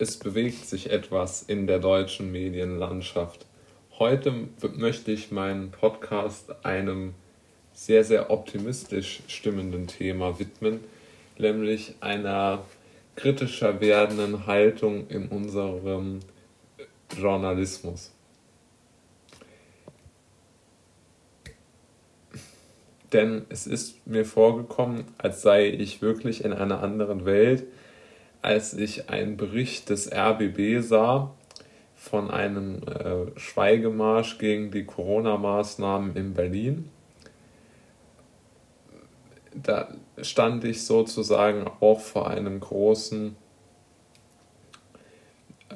es bewegt sich etwas in der deutschen Medienlandschaft. Heute möchte ich meinen Podcast einem sehr, sehr optimistisch stimmenden Thema widmen, nämlich einer kritischer werdenden Haltung in unserem Journalismus. Denn es ist mir vorgekommen, als sei ich wirklich in einer anderen Welt, als ich einen Bericht des RBB sah von einem äh, Schweigemarsch gegen die Corona-Maßnahmen in Berlin. Da stand ich sozusagen auch vor einem großen,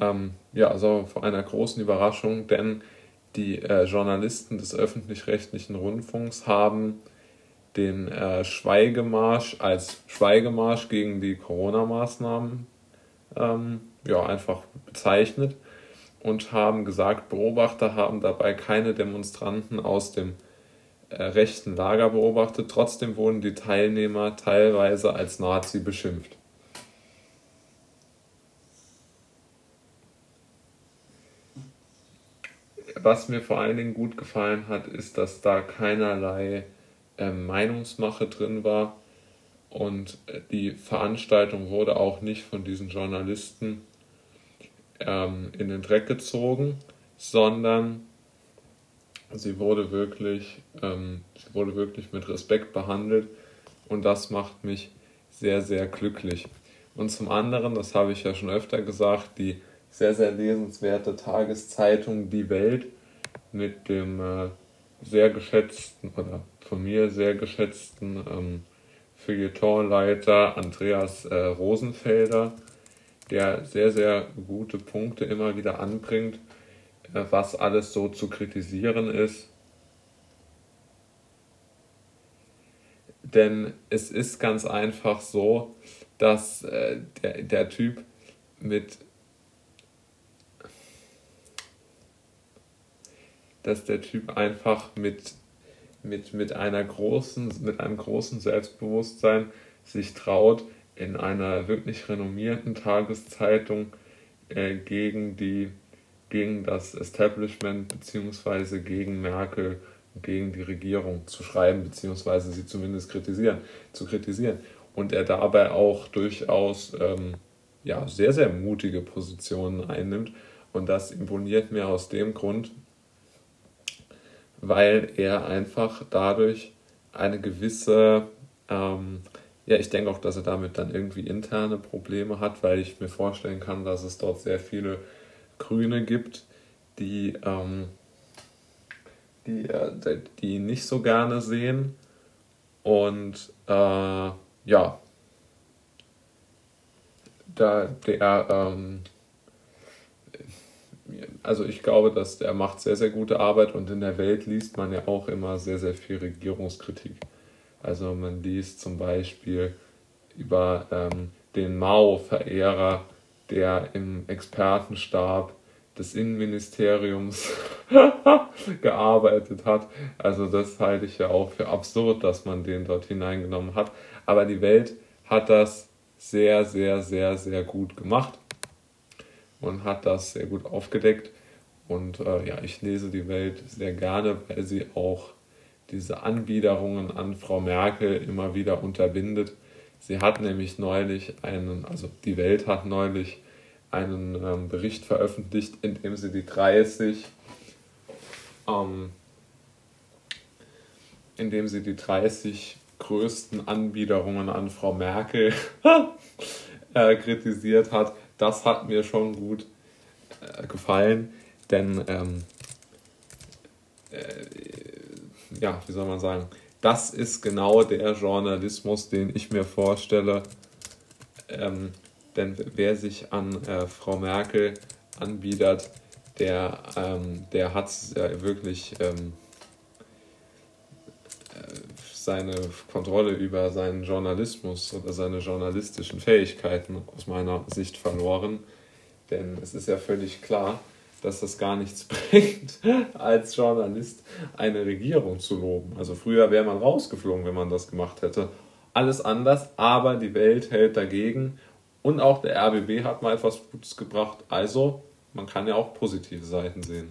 ähm, ja, also vor einer großen Überraschung, denn die äh, Journalisten des öffentlich-rechtlichen Rundfunks haben den äh, Schweigemarsch als Schweigemarsch gegen die Corona-Maßnahmen ähm, ja, einfach bezeichnet und haben gesagt, Beobachter haben dabei keine Demonstranten aus dem äh, rechten Lager beobachtet. Trotzdem wurden die Teilnehmer teilweise als Nazi beschimpft. Was mir vor allen Dingen gut gefallen hat, ist, dass da keinerlei Meinungsmache drin war und äh, die Veranstaltung wurde auch nicht von diesen Journalisten ähm, in den Dreck gezogen, sondern sie wurde wirklich, ähm, sie wurde wirklich mit Respekt behandelt und das macht mich sehr, sehr glücklich. Und zum anderen, das habe ich ja schon öfter gesagt, die sehr, sehr lesenswerte Tageszeitung Die Welt mit dem äh, sehr geschätzten oder von mir sehr geschätzten ähm, Feuilletonleiter Andreas äh, Rosenfelder, der sehr, sehr gute Punkte immer wieder anbringt, äh, was alles so zu kritisieren ist. Denn es ist ganz einfach so, dass äh, der, der Typ mit dass der Typ einfach mit mit, mit, einer großen, mit einem großen Selbstbewusstsein sich traut, in einer wirklich renommierten Tageszeitung äh, gegen, die, gegen das Establishment bzw. gegen Merkel gegen die Regierung zu schreiben, beziehungsweise sie zumindest kritisieren, zu kritisieren. Und er dabei auch durchaus ähm, ja, sehr, sehr mutige Positionen einnimmt. Und das imponiert mir aus dem Grund, weil er einfach dadurch eine gewisse, ähm, ja, ich denke auch, dass er damit dann irgendwie interne Probleme hat, weil ich mir vorstellen kann, dass es dort sehr viele Grüne gibt, die, ähm, die, äh, die nicht so gerne sehen. Und äh, ja, da der ähm, also ich glaube, dass der macht sehr, sehr gute Arbeit und in der Welt liest man ja auch immer sehr, sehr viel Regierungskritik. Also man liest zum Beispiel über ähm, den Mao-Verehrer, der im Expertenstab des Innenministeriums gearbeitet hat. Also das halte ich ja auch für absurd, dass man den dort hineingenommen hat. Aber die Welt hat das sehr, sehr, sehr, sehr gut gemacht und hat das sehr gut aufgedeckt. Und äh, ja, ich lese die Welt sehr gerne, weil sie auch diese Anbiederungen an Frau Merkel immer wieder unterbindet. Sie hat nämlich neulich einen, also die Welt hat neulich einen ähm, Bericht veröffentlicht, in dem sie die 30, ähm, in dem sie die 30 größten Anbiederungen an Frau Merkel äh, kritisiert hat das hat mir schon gut äh, gefallen, denn ähm, äh, ja, wie soll man sagen, das ist genau der Journalismus, den ich mir vorstelle. Ähm, denn wer sich an äh, Frau Merkel anbietet, der, ähm, der hat äh, wirklich ähm, seine Kontrolle über seinen Journalismus oder seine journalistischen Fähigkeiten aus meiner Sicht verloren. Denn es ist ja völlig klar, dass das gar nichts bringt, als Journalist eine Regierung zu loben. Also früher wäre man rausgeflogen, wenn man das gemacht hätte. Alles anders, aber die Welt hält dagegen Und auch der RBB hat mal etwas Gutes gebracht. Also, man kann ja auch positive Seiten sehen.